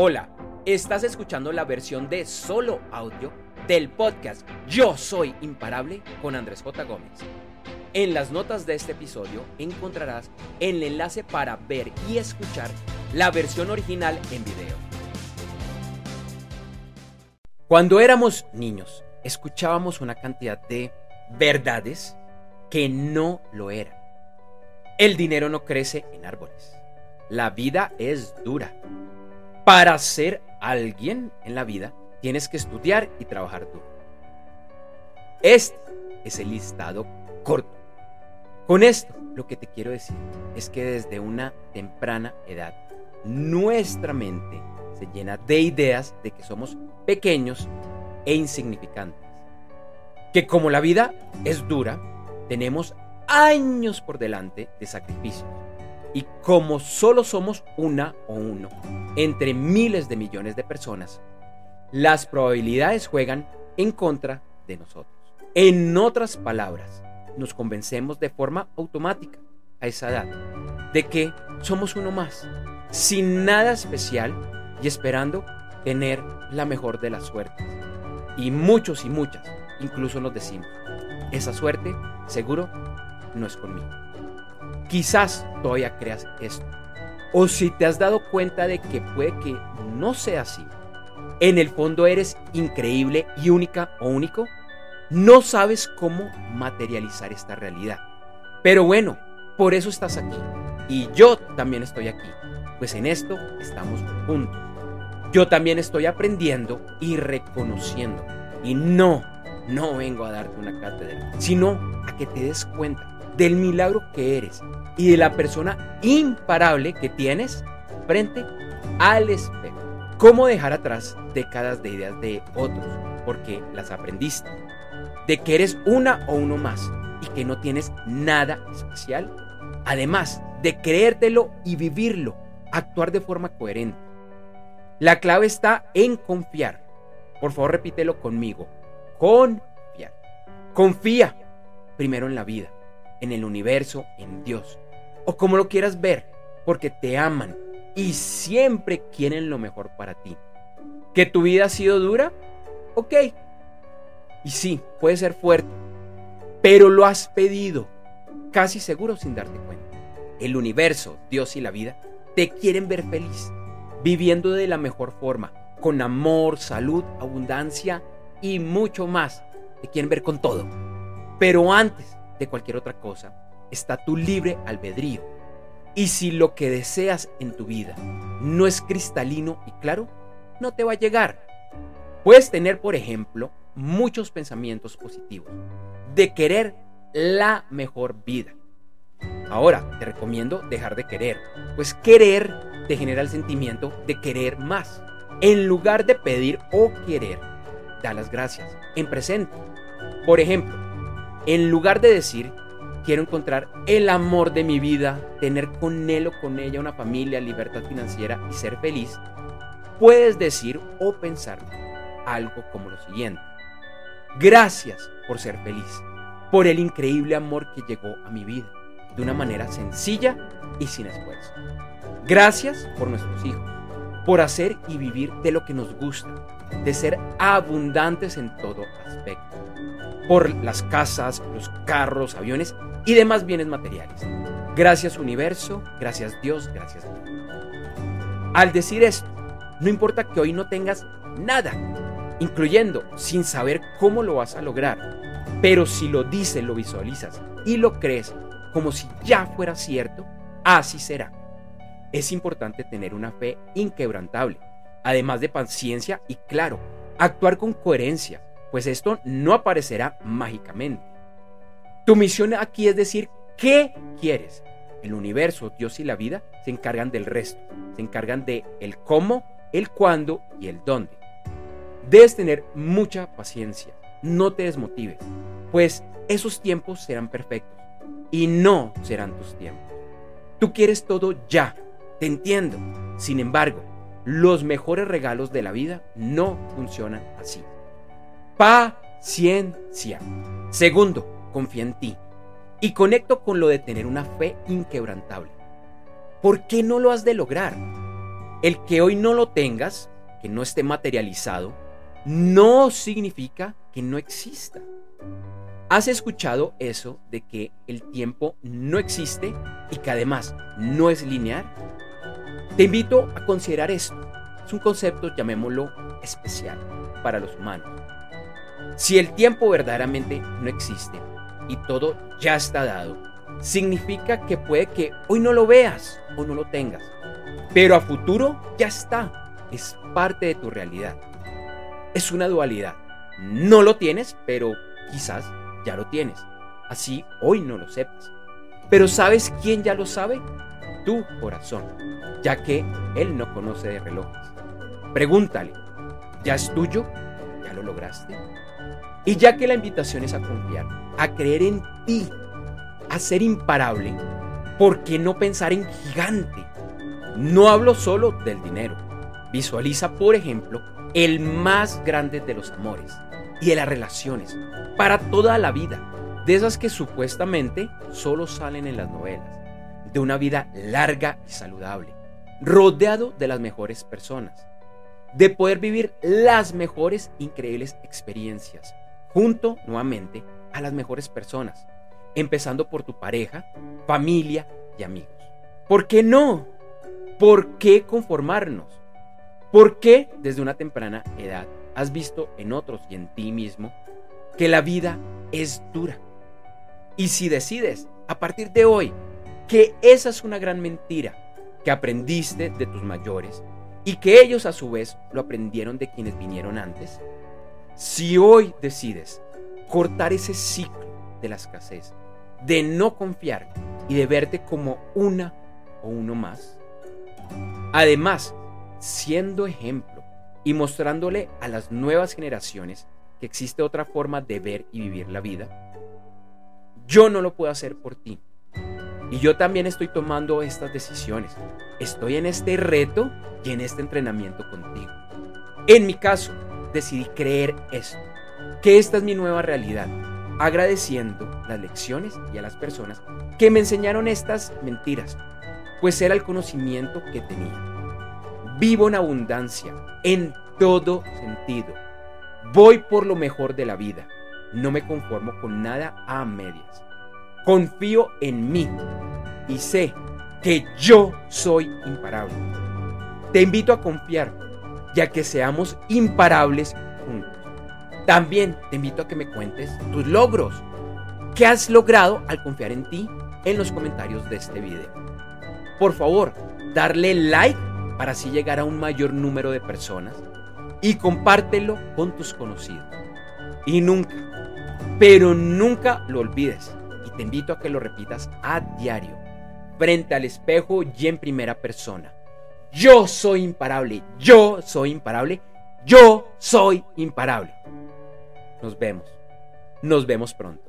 Hola, estás escuchando la versión de solo audio del podcast Yo Soy Imparable con Andrés J. Gómez. En las notas de este episodio encontrarás el enlace para ver y escuchar la versión original en video. Cuando éramos niños, escuchábamos una cantidad de verdades que no lo eran. El dinero no crece en árboles. La vida es dura. Para ser alguien en la vida, tienes que estudiar y trabajar duro. Este es el listado corto. Con esto, lo que te quiero decir es que desde una temprana edad, nuestra mente se llena de ideas de que somos pequeños e insignificantes. Que como la vida es dura, tenemos años por delante de sacrificios y como solo somos una o uno entre miles de millones de personas, las probabilidades juegan en contra de nosotros. En otras palabras, nos convencemos de forma automática a esa edad de que somos uno más, sin nada especial y esperando tener la mejor de las suertes. Y muchos y muchas incluso nos decimos, esa suerte seguro no es conmigo. Quizás todavía creas esto. O si te has dado cuenta de que puede que no sea así. En el fondo eres increíble y única o único. No sabes cómo materializar esta realidad. Pero bueno, por eso estás aquí. Y yo también estoy aquí. Pues en esto estamos juntos. Yo también estoy aprendiendo y reconociendo. Y no, no vengo a darte una cátedra, sino a que te des cuenta del milagro que eres y de la persona imparable que tienes frente al espejo. ¿Cómo dejar atrás décadas de ideas de otros? Porque las aprendiste. De que eres una o uno más y que no tienes nada especial. Además de creértelo y vivirlo, actuar de forma coherente. La clave está en confiar. Por favor, repítelo conmigo. Confiar. Confía primero en la vida en el universo, en Dios, o como lo quieras ver, porque te aman y siempre quieren lo mejor para ti. ¿Que tu vida ha sido dura? Ok. Y sí, puede ser fuerte, pero lo has pedido, casi seguro sin darte cuenta. El universo, Dios y la vida te quieren ver feliz, viviendo de la mejor forma, con amor, salud, abundancia y mucho más. Te quieren ver con todo. Pero antes de cualquier otra cosa, está tu libre albedrío. Y si lo que deseas en tu vida no es cristalino y claro, no te va a llegar. Puedes tener, por ejemplo, muchos pensamientos positivos de querer la mejor vida. Ahora, te recomiendo dejar de querer, pues querer te genera el sentimiento de querer más. En lugar de pedir o querer, da las gracias en presente. Por ejemplo, en lugar de decir, quiero encontrar el amor de mi vida, tener con él o con ella una familia, libertad financiera y ser feliz, puedes decir o pensar algo como lo siguiente. Gracias por ser feliz, por el increíble amor que llegó a mi vida, de una manera sencilla y sin esfuerzo. Gracias por nuestros hijos, por hacer y vivir de lo que nos gusta, de ser abundantes en todo aspecto por las casas, los carros, aviones y demás bienes materiales. Gracias universo, gracias Dios, gracias Dios. Al decir esto, no importa que hoy no tengas nada, incluyendo sin saber cómo lo vas a lograr, pero si lo dices, lo visualizas y lo crees como si ya fuera cierto, así será. Es importante tener una fe inquebrantable, además de paciencia y claro, actuar con coherencia, pues esto no aparecerá mágicamente. Tu misión aquí es decir, ¿qué quieres? El universo, Dios y la vida se encargan del resto, se encargan de el cómo, el cuándo y el dónde. Debes tener mucha paciencia, no te desmotives, pues esos tiempos serán perfectos y no serán tus tiempos. Tú quieres todo ya, te entiendo. Sin embargo, los mejores regalos de la vida no funcionan así. Paciencia. Segundo, confía en ti. Y conecto con lo de tener una fe inquebrantable. ¿Por qué no lo has de lograr? El que hoy no lo tengas, que no esté materializado, no significa que no exista. ¿Has escuchado eso de que el tiempo no existe y que además no es lineal? Te invito a considerar esto. Es un concepto, llamémoslo, especial para los humanos. Si el tiempo verdaderamente no existe y todo ya está dado, significa que puede que hoy no lo veas o no lo tengas, pero a futuro ya está, es parte de tu realidad. Es una dualidad. No lo tienes, pero quizás ya lo tienes. Así hoy no lo sepas. Pero ¿sabes quién ya lo sabe? Tu corazón, ya que él no conoce de relojes. Pregúntale, ¿ya es tuyo? ¿Ya lo lograste? Y ya que la invitación es a confiar, a creer en ti, a ser imparable, ¿por qué no pensar en gigante? No hablo solo del dinero. Visualiza, por ejemplo, el más grande de los amores y de las relaciones para toda la vida, de esas que supuestamente solo salen en las novelas, de una vida larga y saludable, rodeado de las mejores personas, de poder vivir las mejores increíbles experiencias, junto nuevamente a las mejores personas, empezando por tu pareja, familia y amigos. ¿Por qué no? ¿Por qué conformarnos? ¿Por qué desde una temprana edad has visto en otros y en ti mismo que la vida es dura? Y si decides a partir de hoy que esa es una gran mentira que aprendiste de tus mayores y que ellos a su vez lo aprendieron de quienes vinieron antes, si hoy decides cortar ese ciclo de la escasez, de no confiar y de verte como una o uno más, además, siendo ejemplo y mostrándole a las nuevas generaciones que existe otra forma de ver y vivir la vida, yo no lo puedo hacer por ti. Y yo también estoy tomando estas decisiones. Estoy en este reto y en este entrenamiento contigo. En mi caso, decidí creer esto, que esta es mi nueva realidad, agradeciendo las lecciones y a las personas que me enseñaron estas mentiras, pues era el conocimiento que tenía. Vivo en abundancia, en todo sentido. Voy por lo mejor de la vida. No me conformo con nada a medias. Confío en mí y sé que yo soy imparable. Te invito a confiar ya que seamos imparables juntos. También te invito a que me cuentes tus logros. ¿Qué has logrado al confiar en ti en los comentarios de este video? Por favor, darle like para así llegar a un mayor número de personas y compártelo con tus conocidos. Y nunca, pero nunca lo olvides. Te invito a que lo repitas a diario, frente al espejo y en primera persona. Yo soy imparable, yo soy imparable, yo soy imparable. Nos vemos, nos vemos pronto.